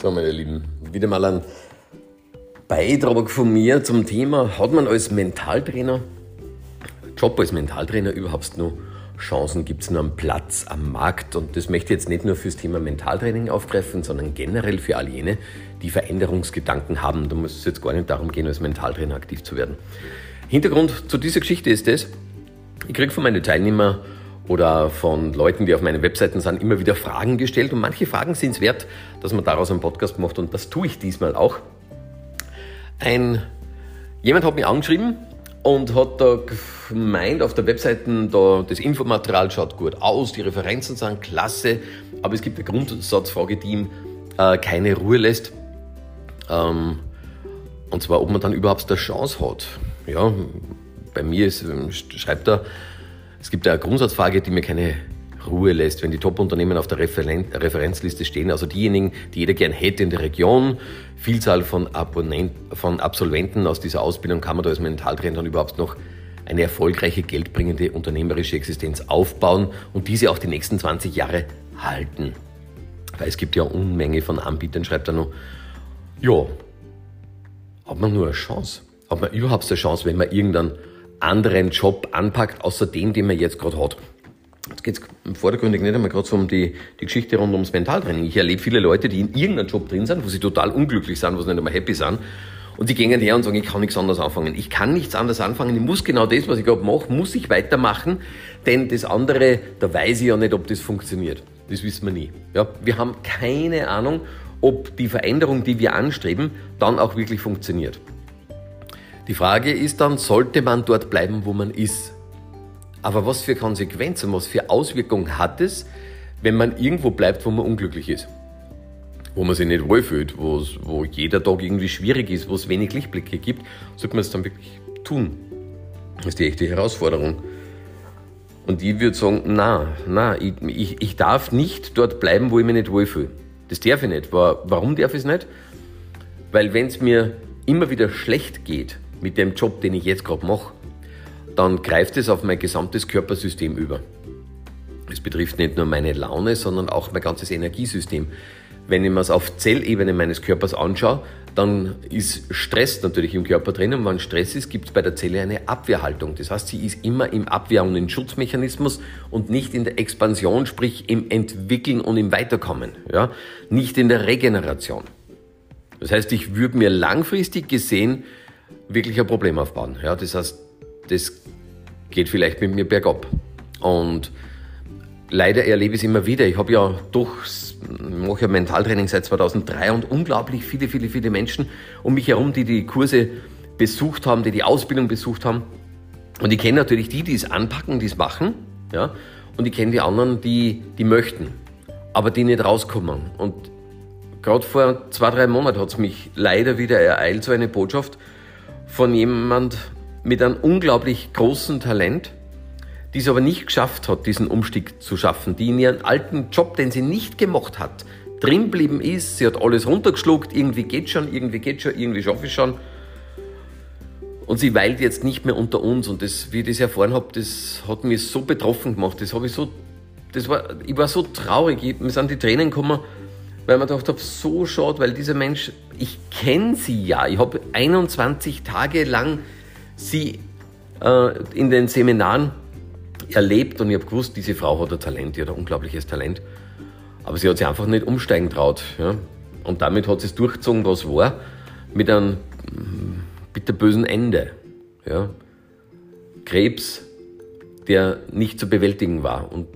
So, meine Lieben, wieder mal ein Beitrag von mir zum Thema, hat man als Mentaltrainer, Job als Mentaltrainer überhaupt noch Chancen, gibt es nur einen Platz am Markt? Und das möchte ich jetzt nicht nur fürs Thema Mentaltraining aufgreifen, sondern generell für all jene, die Veränderungsgedanken haben. Da muss es jetzt gar nicht darum gehen, als Mentaltrainer aktiv zu werden. Hintergrund zu dieser Geschichte ist das, ich kriege von meinen Teilnehmern oder von Leuten, die auf meinen Webseiten sind, immer wieder Fragen gestellt. Und manche Fragen sind es wert, dass man daraus einen Podcast macht. Und das tue ich diesmal auch. Ein, jemand hat mich angeschrieben und hat da gemeint, auf der Webseite, da, das Infomaterial schaut gut aus, die Referenzen sind klasse, aber es gibt eine Grundsatzfrage, die ihm äh, keine Ruhe lässt. Ähm, und zwar, ob man dann überhaupt eine Chance hat. Ja, bei mir ist, schreibt er, es gibt eine Grundsatzfrage, die mir keine Ruhe lässt, wenn die Top-Unternehmen auf der Referen Referenzliste stehen, also diejenigen, die jeder gern hätte in der Region, Vielzahl von, Abonnent von Absolventen aus dieser Ausbildung, kann man da als Mentaltrainer dann überhaupt noch eine erfolgreiche, geldbringende unternehmerische Existenz aufbauen und diese auch die nächsten 20 Jahre halten. Weil es gibt ja Unmenge von Anbietern, schreibt er noch. Ja, hat man nur eine Chance? Hat man überhaupt eine Chance, wenn man irgendeinen anderen Job anpackt, außer den, den man jetzt gerade hat? Jetzt geht es vordergründig nicht einmal gerade so um die, die Geschichte rund ums Mentaltraining. Ich erlebe viele Leute, die in irgendeinem Job drin sind, wo sie total unglücklich sind, wo sie nicht einmal happy sind. Und die gehen her und sagen, ich kann nichts anderes anfangen. Ich kann nichts anderes anfangen. Ich muss genau das, was ich gerade mache, muss ich weitermachen. Denn das andere, da weiß ich ja nicht, ob das funktioniert. Das wissen wir nie. Ja, wir haben keine Ahnung, ob die Veränderung, die wir anstreben, dann auch wirklich funktioniert. Die Frage ist dann, sollte man dort bleiben, wo man ist? Aber was für Konsequenzen, was für Auswirkungen hat es, wenn man irgendwo bleibt, wo man unglücklich ist? Wo man sich nicht wohlfühlt, wo jeder Tag irgendwie schwierig ist, wo es wenig Lichtblicke gibt, sollte man es dann wirklich tun? Das ist die echte Herausforderung. Und ich würde sagen, na, na, ich, ich, ich darf nicht dort bleiben, wo ich mich nicht wohlfühle. Das darf ich nicht. Warum darf ich es nicht? Weil wenn es mir immer wieder schlecht geht mit dem Job, den ich jetzt gerade mache, dann greift es auf mein gesamtes Körpersystem über. Es betrifft nicht nur meine Laune, sondern auch mein ganzes Energiesystem. Wenn ich mir es auf Zellebene meines Körpers anschaue, dann ist Stress natürlich im Körper drin und wenn Stress ist, gibt es bei der Zelle eine Abwehrhaltung. Das heißt, sie ist immer im Abwehr- und im Schutzmechanismus und nicht in der Expansion, sprich im Entwickeln und im Weiterkommen. Ja? Nicht in der Regeneration. Das heißt, ich würde mir langfristig gesehen wirklich ein Problem aufbauen. Ja? Das heißt, das geht vielleicht mit mir bergab. Und leider erlebe ich es immer wieder. Ich habe ja durch, mache ja Mentaltraining seit 2003 und unglaublich viele, viele, viele Menschen um mich herum, die die Kurse besucht haben, die die Ausbildung besucht haben. Und ich kenne natürlich die, die es anpacken, die es machen, ja. Und ich kenne die anderen, die, die möchten, aber die nicht rauskommen. Und gerade vor zwei, drei Monaten hat es mich leider wieder ereilt, so eine Botschaft von jemand, mit einem unglaublich großen Talent, die es aber nicht geschafft hat, diesen Umstieg zu schaffen, die in ihren alten Job, den sie nicht gemacht hat, drinblieben ist, sie hat alles runtergeschluckt, irgendwie geht schon, irgendwie geht schon, irgendwie schaffe ich schon. Und sie weilt jetzt nicht mehr unter uns. Und das, wie ich das erfahren habe, das hat mich so betroffen gemacht. Das habe ich so, das war, ich war so traurig. Mir sind die Tränen gekommen, weil man gedacht so schade, weil dieser Mensch, ich kenne sie ja. Ich habe 21 Tage lang sie äh, in den Seminaren erlebt und ich habe gewusst, diese Frau hat ein Talent, die hat ein unglaubliches Talent. Aber sie hat sich einfach nicht umsteigen traut. Ja? Und damit hat sie es durchgezogen, was war, mit einem mm, bitterbösen Ende. Ja? Krebs, der nicht zu bewältigen war. Und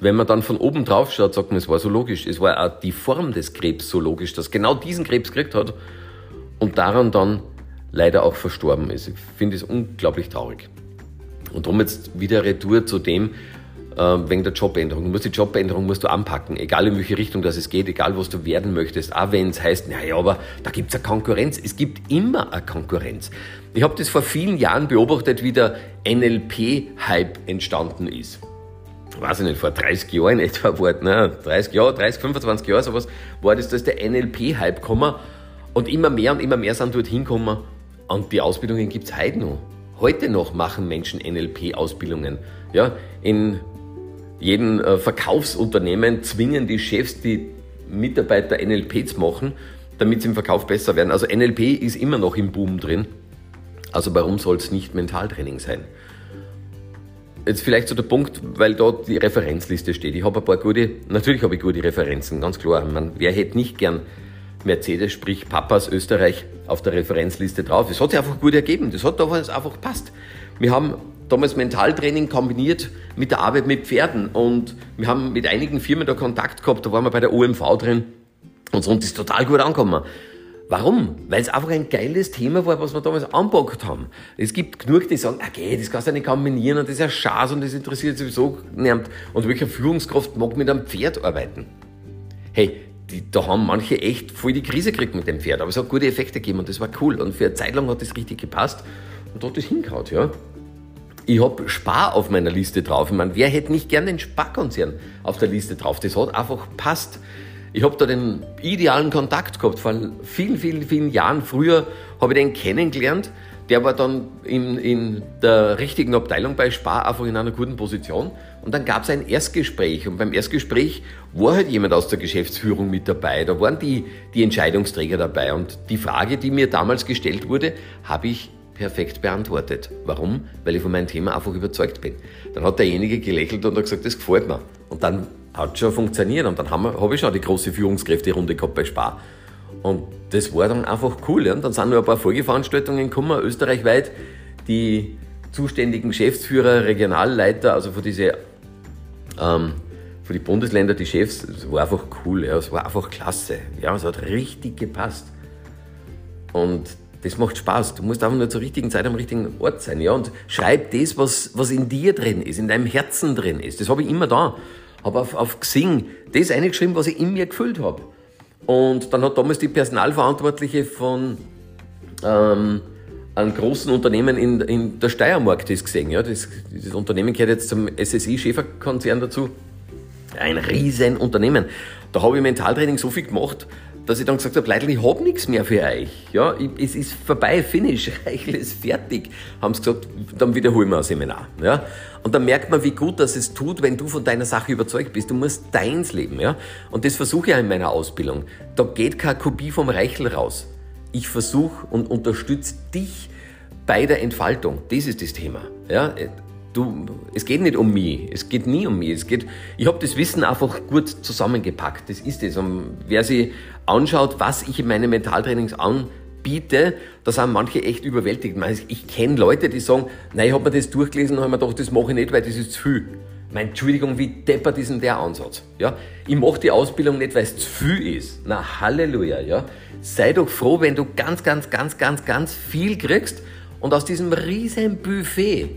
wenn man dann von oben drauf schaut, sagt man, es war so logisch. Es war auch die Form des Krebs so logisch, dass genau diesen Krebs gekriegt hat und daran dann leider auch verstorben ist. Ich finde es unglaublich traurig. Und darum jetzt wieder Retour zu dem, äh, wegen der Jobänderung. Du musst die Jobänderung musst du anpacken, egal in welche Richtung das es geht, egal was du werden möchtest. Auch wenn es heißt, naja, aber da gibt es eine Konkurrenz. Es gibt immer eine Konkurrenz. Ich habe das vor vielen Jahren beobachtet, wie der NLP-Hype entstanden ist. Weiß ich nicht, vor 30 Jahren etwa war, ne, 30 Jahre, 30, 25 Jahre sowas, war das, dass der NLP-Hype gekommen und immer mehr und immer mehr sind dort hingekommen und die Ausbildungen gibt es heute noch. Heute noch machen Menschen NLP-Ausbildungen. Ja, in jedem äh, Verkaufsunternehmen zwingen die Chefs die Mitarbeiter NLPs machen, damit sie im Verkauf besser werden. Also NLP ist immer noch im Boom drin. Also warum soll es nicht Mentaltraining sein? Jetzt vielleicht so der Punkt, weil dort die Referenzliste steht. Ich habe ein paar gute, natürlich habe ich gute Referenzen, ganz klar. Man, wer hätte nicht gern Mercedes, sprich Papas Österreich, auf der Referenzliste drauf? Es hat sich einfach gut ergeben. Das hat damals einfach passt. Wir haben damals Mentaltraining kombiniert mit der Arbeit mit Pferden und wir haben mit einigen Firmen da Kontakt gehabt. Da waren wir bei der OMV drin und so und ist total gut angekommen. Warum? Weil es einfach ein geiles Thema war, was wir damals anpackt haben. Es gibt genug, die sagen, okay, das kannst du nicht kombinieren und das ist ja Schaß und das interessiert sowieso niemand. Und welcher Führungskraft mag mit einem Pferd arbeiten? Hey, die, da haben manche echt voll die Krise gekriegt mit dem Pferd, aber es hat gute Effekte gegeben und das war cool. Und für eine Zeit lang hat das richtig gepasst und da hat das hingehauen, ja. Ich habe Spar auf meiner Liste drauf. Ich meine, wer hätte nicht gern den Sparkonzern auf der Liste drauf? Das hat einfach passt. Ich habe da den idealen Kontakt gehabt. Vor vielen, vielen, vielen Jahren früher habe ich den kennengelernt. Der war dann in, in der richtigen Abteilung bei Spar einfach in einer guten Position. Und dann gab es ein Erstgespräch. Und beim Erstgespräch war halt jemand aus der Geschäftsführung mit dabei. Da waren die, die Entscheidungsträger dabei. Und die Frage, die mir damals gestellt wurde, habe ich perfekt beantwortet. Warum? Weil ich von meinem Thema einfach überzeugt bin. Dann hat derjenige gelächelt und hat gesagt, das gefällt mir. Und dann hat schon funktioniert. Und dann habe hab ich schon die große Führungskräfte-Runde gehabt bei Spar. Und das war dann einfach cool. Und dann sind noch ein paar Folgeveranstaltungen gekommen, österreichweit. Die zuständigen Geschäftsführer, Regionalleiter, also für diese, ähm, für die Bundesländer, die Chefs, es war einfach cool, ja. es war einfach klasse. Ja, es hat richtig gepasst. Und das macht Spaß. Du musst einfach nur zur richtigen Zeit am richtigen Ort sein. Ja? Und schreib das, was, was in dir drin ist, in deinem Herzen drin ist. Das habe ich immer da habe auf, auf Xing das eingeschrieben, was ich in mir gefühlt habe. Und dann hat damals die Personalverantwortliche von ähm, einem großen Unternehmen in, in der Steiermark das gesehen. Ja, das, dieses Unternehmen gehört jetzt zum SSI Schäferkonzern dazu. Ein riesen Unternehmen. Da habe ich Mentaltraining so viel gemacht, dass ich dann gesagt habe, Leute, ich habe nichts mehr für euch. Ja, es ist vorbei, finish, Reichel ist fertig. Haben sie gesagt, dann wiederholen wir ein Seminar. Ja? Und dann merkt man, wie gut das es tut, wenn du von deiner Sache überzeugt bist. Du musst deins leben. Ja? Und das versuche ich auch in meiner Ausbildung. Da geht keine Kopie vom Reichel raus. Ich versuche und unterstütze dich bei der Entfaltung. Das ist das Thema. Ja? Du, es geht nicht um mich, es geht nie um mich. Es geht, ich habe das Wissen einfach gut zusammengepackt. Das ist es. Und wer sich anschaut, was ich in meinen Mentaltrainings anbiete, da sind manche echt überwältigt. Ich kenne Leute, die sagen, nein, ich habe mir das durchgelesen und habe mir gedacht, das mache ich nicht, weil das ist zu viel. Meine Entschuldigung, wie deppert ist denn der Ansatz? Ja? Ich mache die Ausbildung nicht, weil es zu viel ist. Na, Halleluja. Ja? Sei doch froh, wenn du ganz, ganz, ganz, ganz, ganz viel kriegst und aus diesem riesen Buffet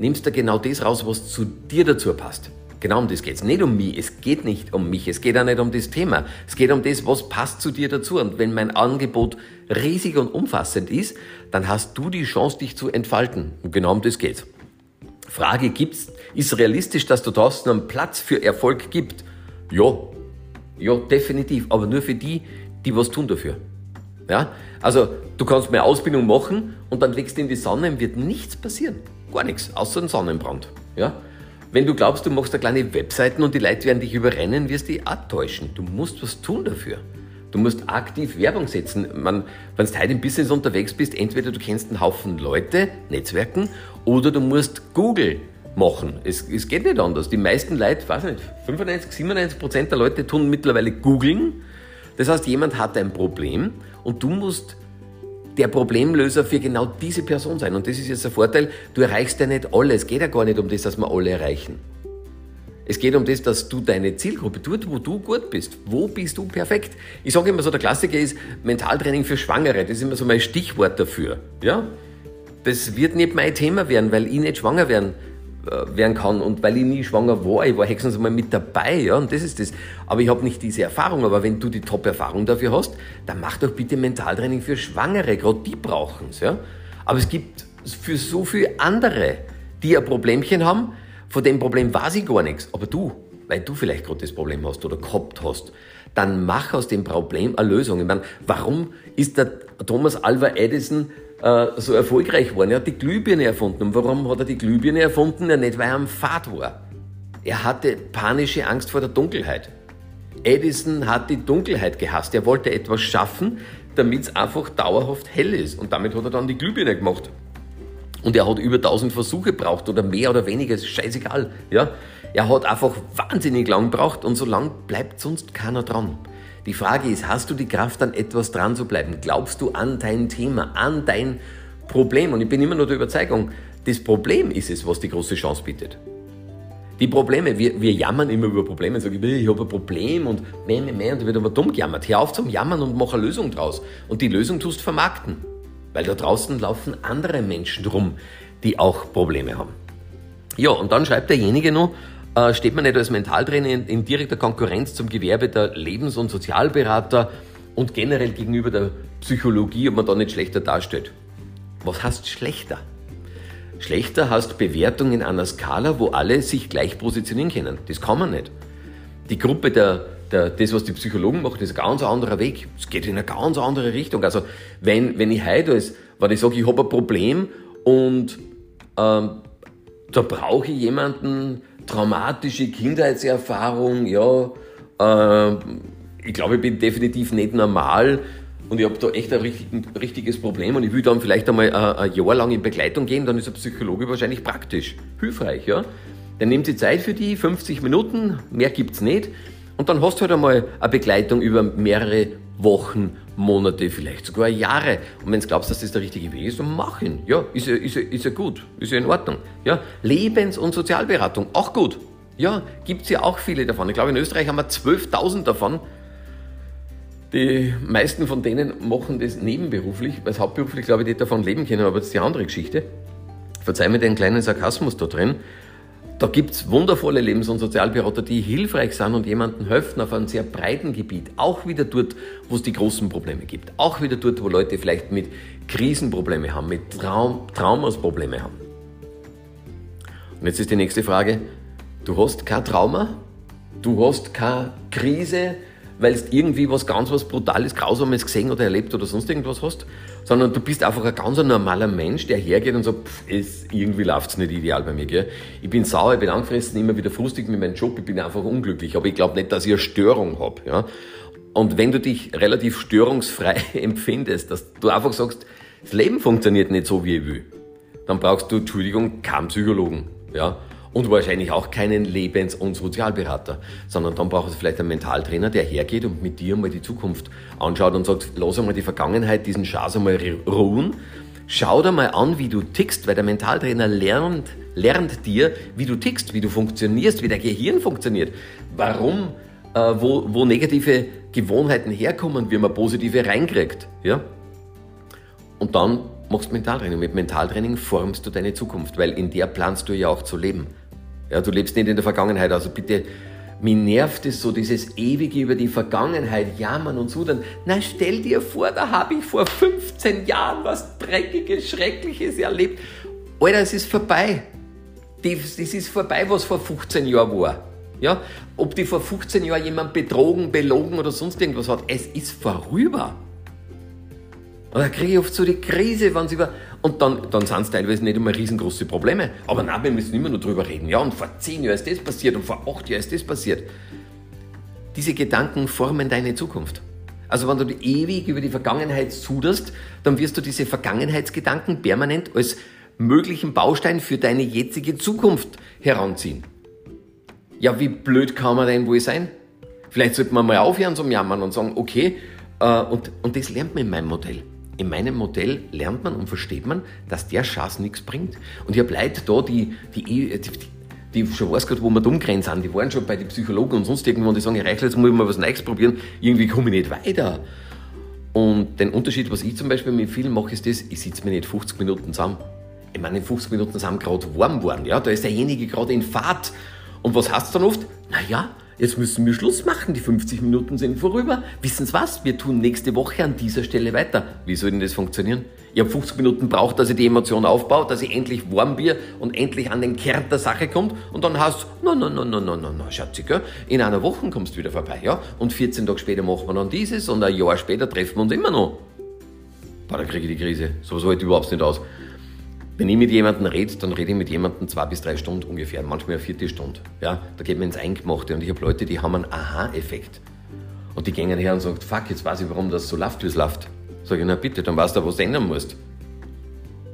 nimmst du genau das raus, was zu dir dazu passt. Genau um das geht es. Nicht um mich. Es geht nicht um mich. Es geht auch nicht um das Thema. Es geht um das, was passt zu dir dazu. Und wenn mein Angebot riesig und umfassend ist, dann hast du die Chance, dich zu entfalten. Und genau um das geht's. Frage gibt's, ist realistisch, dass du draußen einen Platz für Erfolg gibt? Ja. Ja, definitiv. Aber nur für die, die was tun dafür. Ja? Also, du kannst mehr Ausbildung machen und dann legst du in die Sonne und wird nichts passieren. Gar nichts, außer ein Sonnenbrand. Ja? Wenn du glaubst, du machst da kleine Webseiten und die Leute werden dich überrennen, wirst du dich auch täuschen. Du musst was tun dafür. Du musst aktiv Werbung setzen. wenn du heute im Business unterwegs bist, entweder du kennst einen Haufen Leute, Netzwerken, oder du musst Google machen. Es, es geht nicht anders. Die meisten Leute, weiß nicht, 95, 97 Prozent der Leute tun mittlerweile googeln. Das heißt, jemand hat ein Problem und du musst der Problemlöser für genau diese Person sein. Und das ist jetzt der Vorteil, du erreichst ja nicht alle. Es geht ja gar nicht um das, dass wir alle erreichen. Es geht um das, dass du deine Zielgruppe, dort wo du gut bist, wo bist du perfekt. Ich sage immer so, der Klassiker ist Mentaltraining für Schwangere. Das ist immer so mein Stichwort dafür. Ja? Das wird nicht mein Thema werden, weil ich nicht schwanger werden werden kann und weil ich nie schwanger war, ich war höchstens mal mit dabei, ja, und das ist das. Aber ich habe nicht diese Erfahrung, aber wenn du die Top-Erfahrung dafür hast, dann mach doch bitte Mentaltraining für Schwangere, gerade die brauchen es, ja. Aber es gibt für so viele andere, die ein Problemchen haben, von dem Problem weiß ich gar nichts, aber du, weil du vielleicht gerade das Problem hast oder gehabt hast, dann mach aus dem Problem eine Lösung. Ich meine, warum ist der Thomas Alva Edison äh, so erfolgreich geworden. Er hat die Glühbirne erfunden. Und warum hat er die Glühbirne erfunden? Ja, nicht, weil er am Fahrt war. Er hatte panische Angst vor der Dunkelheit. Edison hat die Dunkelheit gehasst. Er wollte etwas schaffen, damit es einfach dauerhaft hell ist. Und damit hat er dann die Glühbirne gemacht. Und er hat über 1000 Versuche braucht oder mehr oder weniger, ist scheißegal. Ja? Er hat einfach wahnsinnig lang gebraucht und so lang bleibt sonst keiner dran. Die Frage ist, hast du die Kraft, an etwas dran zu bleiben? Glaubst du an dein Thema, an dein Problem? Und ich bin immer nur der Überzeugung, das Problem ist es, was die große Chance bietet. Die Probleme, wir, wir jammern immer über Probleme und sagen, ich habe ein Problem und mehr, mehr, mehr und da wird aber dumm gejammert. Hör auf zum Jammern und mach eine Lösung draus. Und die Lösung tust vermarkten. Weil da draußen laufen andere Menschen rum, die auch Probleme haben. Ja, und dann schreibt derjenige noch, äh, steht man nicht als Mentaltrainer in, in direkter Konkurrenz zum Gewerbe der Lebens- und Sozialberater und generell gegenüber der Psychologie, ob man da nicht schlechter dasteht. Was heißt schlechter? Schlechter heißt Bewertung in einer Skala, wo alle sich gleich positionieren können. Das kann man nicht. Die Gruppe der, der, das, was die Psychologen machen, ist ein ganz anderer Weg. Es geht in eine ganz andere Richtung. Also, wenn, wenn ich heute als, wenn ich sage, ich habe ein Problem und ähm, da brauche ich jemanden, traumatische Kindheitserfahrung, ja, äh, ich glaube, ich bin definitiv nicht normal und ich habe da echt ein, richtig, ein, richtiges Problem und ich will dann vielleicht einmal ein, ein, Jahr lang in Begleitung gehen, dann ist ein Psychologe wahrscheinlich praktisch, hilfreich, ja. Dann nimmt sie Zeit für die, 50 Minuten, mehr gibt es nicht. Und dann hast du halt einmal eine Begleitung über mehrere Wochen, Monate, vielleicht sogar Jahre. Und wenn du glaubst, dass das der richtige Weg ist, dann mach ihn. Ja, ist ja, ist ja, ist ja gut, ist ja in Ordnung. Ja, Lebens- und Sozialberatung, auch gut. Ja, gibt es ja auch viele davon. Ich glaube, in Österreich haben wir 12.000 davon. Die meisten von denen machen das nebenberuflich, weil hauptberuflich, glaube ich, nicht davon leben können, aber das ist die andere Geschichte. Verzeih mir den kleinen Sarkasmus da drin. Da gibt es wundervolle Lebens- und Sozialberater, die hilfreich sind und jemandem helfen auf einem sehr breiten Gebiet. Auch wieder dort, wo es die großen Probleme gibt. Auch wieder dort, wo Leute vielleicht mit Krisenprobleme haben, mit Traum, Traumas Probleme haben. Und jetzt ist die nächste Frage. Du hast kein Trauma? Du hast keine Krise? Weil du irgendwie was ganz was Brutales, Grausames gesehen oder erlebt oder sonst irgendwas hast, sondern du bist einfach ein ganz normaler Mensch, der hergeht und sagt, pff, es, irgendwie läuft es nicht ideal bei mir. Gell? Ich bin sauer, ich bin angefressen, immer wieder frustig mit meinem Job, ich bin einfach unglücklich, aber ich glaube nicht, dass ich eine Störung habe. Ja? Und wenn du dich relativ störungsfrei empfindest, dass du einfach sagst, das Leben funktioniert nicht so, wie ich will, dann brauchst du, Entschuldigung, keinen Psychologen. Ja? Und wahrscheinlich auch keinen Lebens- und Sozialberater, sondern dann braucht es vielleicht einen Mentaltrainer, der hergeht und mit dir mal die Zukunft anschaut und sagt, lass einmal die Vergangenheit, diesen Schaß einmal ruhen, schau dir mal an, wie du tickst, weil der Mentaltrainer lernt, lernt dir, wie du tickst, wie du funktionierst, wie dein Gehirn funktioniert, warum, äh, wo, wo negative Gewohnheiten herkommen, wie man positive reinkriegt, ja? Und dann machst du Mentaltraining. Mit Mentaltraining formst du deine Zukunft, weil in der planst du ja auch zu leben. Ja, du lebst nicht in der Vergangenheit, also bitte, mir nervt es so, dieses ewige über die Vergangenheit jammern und so. Dann, na stell dir vor, da habe ich vor 15 Jahren was Dreckiges, Schreckliches erlebt. Alter, es ist vorbei. Das ist vorbei, was vor 15 Jahren war. Ja? Ob die vor 15 Jahren jemand betrogen, belogen oder sonst irgendwas hat, es ist vorüber. Und da kriege ich oft so die Krise, wenn sie über. Und dann, dann sind es teilweise nicht immer riesengroße Probleme. Aber nein, wir müssen immer nur drüber reden. Ja, und vor zehn Jahren ist das passiert und vor acht Jahren ist das passiert. Diese Gedanken formen deine Zukunft. Also wenn du ewig über die Vergangenheit suderst, dann wirst du diese Vergangenheitsgedanken permanent als möglichen Baustein für deine jetzige Zukunft heranziehen. Ja, wie blöd kann man denn wohl sein? Vielleicht sollte man mal aufhören zum Jammern und sagen, okay, äh, und, und das lernt man in meinem Modell in meinem Modell lernt man und versteht man, dass der Schatz nichts bringt. Und ich habe Leute da, die, die, die, die schon weiß gerade, wo wir dumm sind, die waren schon bei den Psychologen und sonst irgendwo und die sagen, ich jetzt muss ich mal was Neues probieren, irgendwie komme ich nicht weiter. Und den Unterschied, was ich zum Beispiel mit vielen mache, ist das, ich sitze mir nicht 50 Minuten zusammen. Ich meine, in 50 Minuten sind gerade warm geworden, ja, da ist derjenige gerade in Fahrt. Und was heißt dann oft? Naja, jetzt müssen wir Schluss machen, die 50 Minuten sind vorüber. Wissen Sie was? Wir tun nächste Woche an dieser Stelle weiter. Wie soll denn das funktionieren? Ich habe 50 Minuten braucht, dass ich die Emotion aufbaue, dass ich endlich warm bin und endlich an den Kern der Sache kommt und dann heißt no, no, no, no, no, no, no, Schatzi, gell? in einer Woche kommst du wieder vorbei, ja? Und 14 Tage später machen wir dann dieses und ein Jahr später treffen wir uns immer noch. Boah, da kriege ich die Krise. So ich überhaupt nicht aus. Wenn ich mit jemandem rede, dann rede ich mit jemandem zwei bis drei Stunden ungefähr, manchmal eine vierte Stunde. Ja, da geht man ins Eingemachte und ich habe Leute, die haben einen Aha-Effekt. Und die gehen her und sagen, fuck, jetzt weiß ich, warum das so läuft, wie es läuft. Sag ich, na bitte, dann weißt du, was du ändern musst.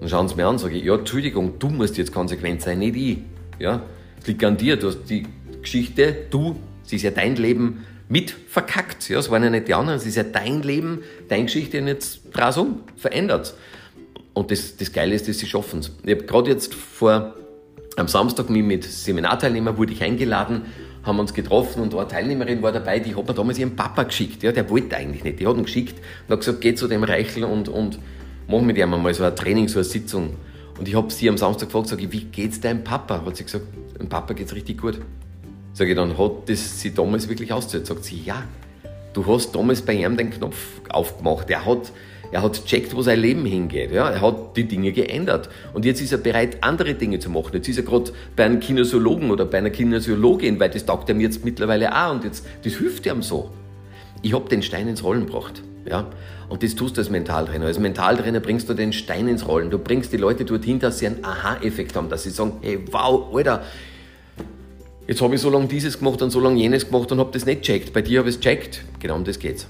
Dann schauen sie mir an, sage ich, ja, Entschuldigung, du musst jetzt konsequent sein, nicht ich. Ja, es liegt an dir, du hast die Geschichte, du, sie ist ja dein Leben mit verkackt. Ja, es waren ja nicht die anderen, es ist ja dein Leben, deine Geschichte und jetzt draus um, verändert. Und das, das Geile ist, dass sie schaffen es. Ich habe gerade jetzt vor, am Samstag mich mit Seminarteilnehmern wurde ich eingeladen, haben uns getroffen und eine Teilnehmerin war dabei, die hat mir damals ihren Papa geschickt. Ja, der wollte eigentlich nicht, die hat ihn geschickt und hat gesagt, geh zu dem Reichel und, und mach mit ihm mal so ein Training, so eine Sitzung. Und ich habe sie am Samstag gefragt, sage ich, wie geht's deinem Papa? Hat sie gesagt, dem Papa geht's richtig gut. Sage ich, dann hat das sie damals wirklich ausgezahlt. Sagt sie, ja, du hast damals bei ihm den Knopf aufgemacht. Er hat, er hat checkt, wo sein Leben hingeht. Ja? Er hat die Dinge geändert. Und jetzt ist er bereit, andere Dinge zu machen. Jetzt ist er gerade bei einem Kinesiologen oder bei einer Kinesiologin, weil das taugt ihm jetzt mittlerweile auch und jetzt, das hilft ihm so. Ich habe den Stein ins Rollen gebracht. Ja? Und das tust du als Mentaltrainer. Als Mentaltrainer bringst du den Stein ins Rollen. Du bringst die Leute dorthin, dass sie einen Aha-Effekt haben, dass sie sagen, hey, wow, Alter, jetzt habe ich so lange dieses gemacht und so lange jenes gemacht und habe das nicht checkt. Bei dir habe ich es checkt. Genau um das geht's.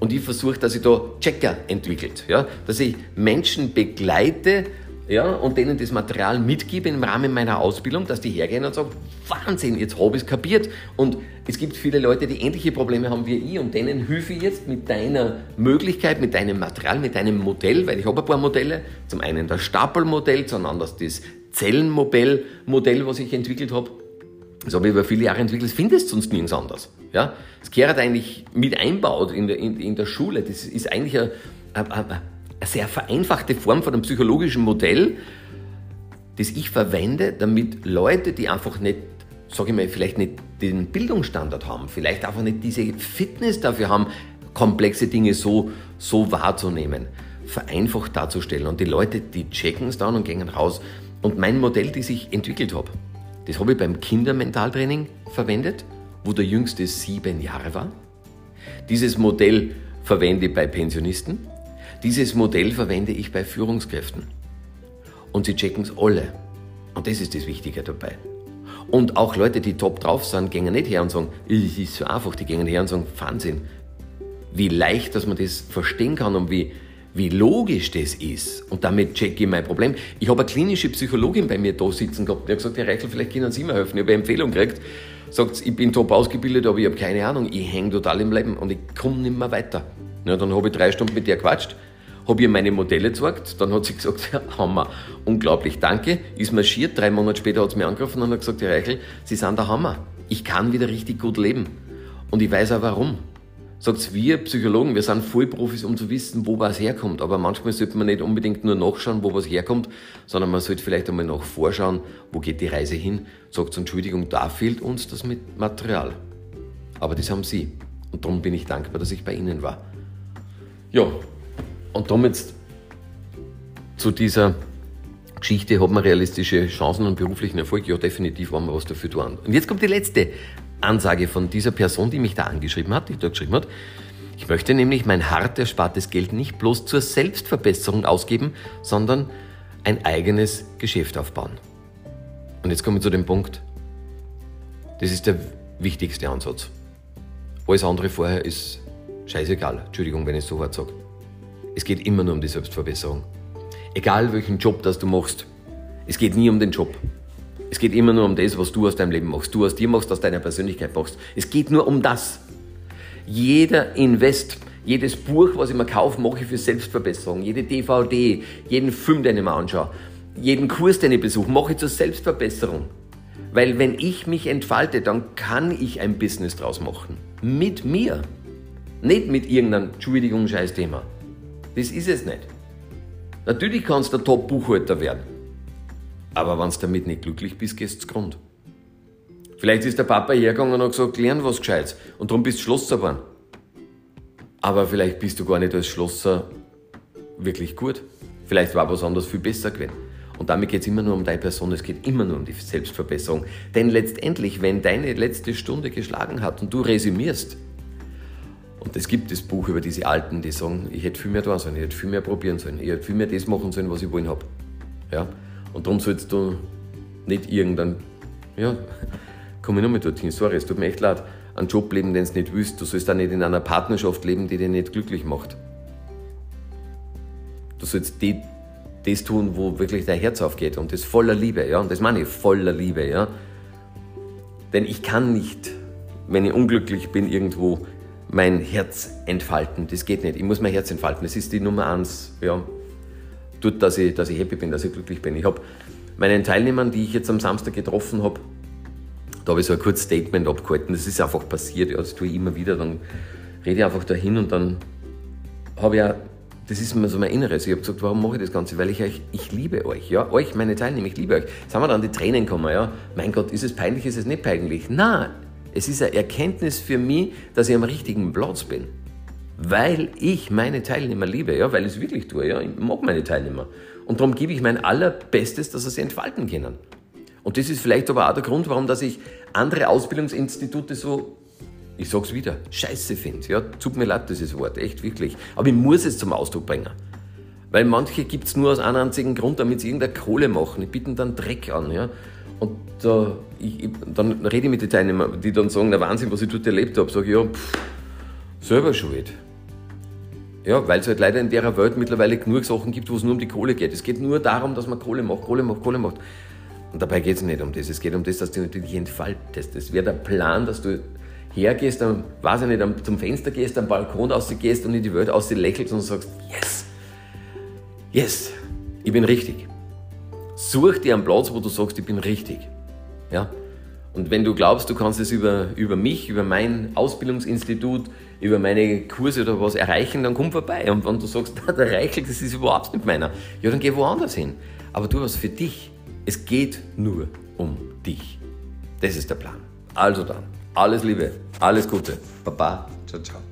Und ich versuche, dass ich da Checker entwickelt, ja? dass ich Menschen begleite, ja, und denen das Material mitgebe im Rahmen meiner Ausbildung, dass die hergehen und sagen, Wahnsinn, jetzt habe ich es kapiert. Und es gibt viele Leute, die ähnliche Probleme haben wie ich und denen helfe ich jetzt mit deiner Möglichkeit, mit deinem Material, mit deinem Modell, weil ich habe ein paar Modelle. Zum einen das Stapelmodell, zum anderen das Zellenmodell, Modell, was ich entwickelt habe. Das habe ich über viele Jahre entwickelt, das findest du sonst nirgends anders. Ja? Das gehört eigentlich mit einbaut in der, in, in der Schule. Das ist eigentlich ein, ein, ein eine sehr vereinfachte Form von einem psychologischen Modell, das ich verwende, damit Leute, die einfach nicht, sage ich mal, vielleicht nicht den Bildungsstandard haben, vielleicht einfach nicht diese Fitness dafür haben, komplexe Dinge so, so wahrzunehmen, vereinfacht darzustellen. Und die Leute, die checken es dann und gehen raus. Und mein Modell, das ich entwickelt habe, das habe ich beim Kindermentaltraining verwendet, wo der Jüngste sieben Jahre war. Dieses Modell verwende ich bei Pensionisten. Dieses Modell verwende ich bei Führungskräften. Und sie checken es alle. Und das ist das Wichtige dabei. Und auch Leute, die top drauf sind, gehen nicht her und sagen, es ist so einfach. Die gehen her und sagen, Wahnsinn, wie leicht, dass man das verstehen kann und wie, wie logisch das ist. Und damit checke ich mein Problem. Ich habe eine klinische Psychologin bei mir da sitzen gehabt, die hat gesagt, Herr Reichel, vielleicht können Sie mir helfen. Ich habe eine Empfehlung gekriegt. Sagt, ich bin top ausgebildet, aber ich habe keine Ahnung. Ich hänge total im Leben und ich komme nicht mehr weiter. Ja, dann habe ich drei Stunden mit der quatscht habe ihr meine Modelle gezeigt, dann hat sie gesagt, ja, Hammer, unglaublich, danke, ist marschiert, drei Monate später hat sie mich angerufen und hat gesagt, Herr Reichel, Sie sind der Hammer, ich kann wieder richtig gut leben. Und ich weiß auch warum. Sagt wir Psychologen, wir sind Vollprofis, um zu wissen, wo was herkommt. Aber manchmal sollte man nicht unbedingt nur nachschauen, wo was herkommt, sondern man sollte vielleicht einmal nach vorschauen, wo geht die Reise hin. Sagt Entschuldigung, da fehlt uns das mit Material. Aber das haben Sie. Und darum bin ich dankbar, dass ich bei Ihnen war. Ja, und damit zu dieser Geschichte, hat man realistische Chancen und beruflichen Erfolg? Ja, definitiv, wenn wir was dafür tun. Und jetzt kommt die letzte Ansage von dieser Person, die mich da angeschrieben hat, die da geschrieben hat. Ich möchte nämlich mein hart erspartes Geld nicht bloß zur Selbstverbesserung ausgeben, sondern ein eigenes Geschäft aufbauen. Und jetzt kommen wir zu dem Punkt. Das ist der wichtigste Ansatz. Alles andere vorher ist scheißegal. Entschuldigung, wenn ich so hart sage. Es geht immer nur um die Selbstverbesserung. Egal welchen Job das du machst, es geht nie um den Job. Es geht immer nur um das, was du aus deinem Leben machst, du aus dir machst, aus deiner Persönlichkeit machst. Es geht nur um das. Jeder Invest, jedes Buch, was ich mir kaufe, mache ich für Selbstverbesserung. Jede DVD, jeden Film, den ich mir anschaue, jeden Kurs, den ich besuche, mache ich zur Selbstverbesserung. Weil wenn ich mich entfalte, dann kann ich ein Business draus machen. Mit mir. Nicht mit irgendeinem, Entschuldigung, scheiß Thema. Das ist es nicht. Natürlich kannst du der Top-Buchhalter werden. Aber wenn du damit nicht glücklich bist, gehst du Grund. Vielleicht ist der Papa hergegangen und hat gesagt, lern was Gescheites. Und darum bist du Schlosser geworden. Aber vielleicht bist du gar nicht als Schlosser wirklich gut. Vielleicht war was anderes viel besser gewesen. Und damit geht es immer nur um deine Person, es geht immer nur um die Selbstverbesserung. Denn letztendlich, wenn deine letzte Stunde geschlagen hat und du resümierst, und es gibt das Buch über diese Alten, die sagen, ich hätte viel mehr tun sollen, ich hätte viel mehr probieren sollen, ich hätte viel mehr das machen sollen, was ich wollen habe. Ja? Und darum sollst du nicht irgendein, ja, komme ich nur mit dorthin. Sorry, es tut mir echt leid. Einen Job leben, den du nicht willst. Du sollst auch nicht in einer Partnerschaft leben, die dich nicht glücklich macht. Du sollst die, das tun, wo wirklich dein Herz aufgeht und das voller Liebe, ja. Und das meine ich, voller Liebe, ja. Denn ich kann nicht, wenn ich unglücklich bin, irgendwo mein Herz entfalten. Das geht nicht. Ich muss mein Herz entfalten. Das ist die Nummer eins, ja. Tut, dass ich, dass ich happy bin, dass ich glücklich bin. Ich habe meinen Teilnehmern, die ich jetzt am Samstag getroffen habe, da habe ich so ein kurzes Statement abgehalten. Das ist einfach passiert, ja, das tue ich immer wieder. Dann rede ich einfach dahin und dann habe ich auch, das ist mir so mein Inneres. Ich habe gesagt, warum mache ich das Ganze? Weil ich euch, ich liebe euch, ja, euch, meine Teilnehmer, ich liebe euch. Sagen wir dann die Tränen kommen, ja. Mein Gott, ist es peinlich, ist es nicht peinlich? Nein, es ist eine Erkenntnis für mich, dass ich am richtigen Platz bin. Weil ich meine Teilnehmer liebe, ja, weil ich es wirklich tue, ja. Ich mag meine Teilnehmer. Und darum gebe ich mein allerbestes, dass sie sich entfalten können. Und das ist vielleicht aber auch der Grund, warum dass ich andere Ausbildungsinstitute so, ich sag's wieder, scheiße finde. Ja, tut mir leid, dieses Wort, echt wirklich. Aber ich muss es zum Ausdruck bringen. Weil manche gibt es nur aus einem einzigen Grund, damit sie irgendeine Kohle machen. Die bieten dann Dreck an. Ja? Und äh, ich, dann rede ich mit den Teilnehmern, die dann sagen, der Wahnsinn, was ich dort erlebt habe. Sage ich, ja, pff, selber schuld. Ja, weil es halt leider in der Welt mittlerweile genug Sachen gibt, wo es nur um die Kohle geht. Es geht nur darum, dass man Kohle macht, Kohle macht, Kohle macht. Und dabei geht es nicht um das. Es geht um das, dass du dich entfaltest. Das wäre der Plan, dass du hergehst, dann, weiß ich nicht, zum Fenster gehst, am Balkon rausgehst und in die Welt aus lächelst und sagst, yes, yes, ich bin richtig. Such dir einen Platz, wo du sagst, ich bin richtig. Ja? Und wenn du glaubst, du kannst es über, über mich, über mein Ausbildungsinstitut, über meine Kurse oder was erreichen, dann komm vorbei. Und wenn du sagst, der Reichel, das ist überhaupt nicht meiner, ja, dann geh woanders hin. Aber tu was für dich. Es geht nur um dich. Das ist der Plan. Also dann, alles Liebe, alles Gute. Baba, ciao, ciao.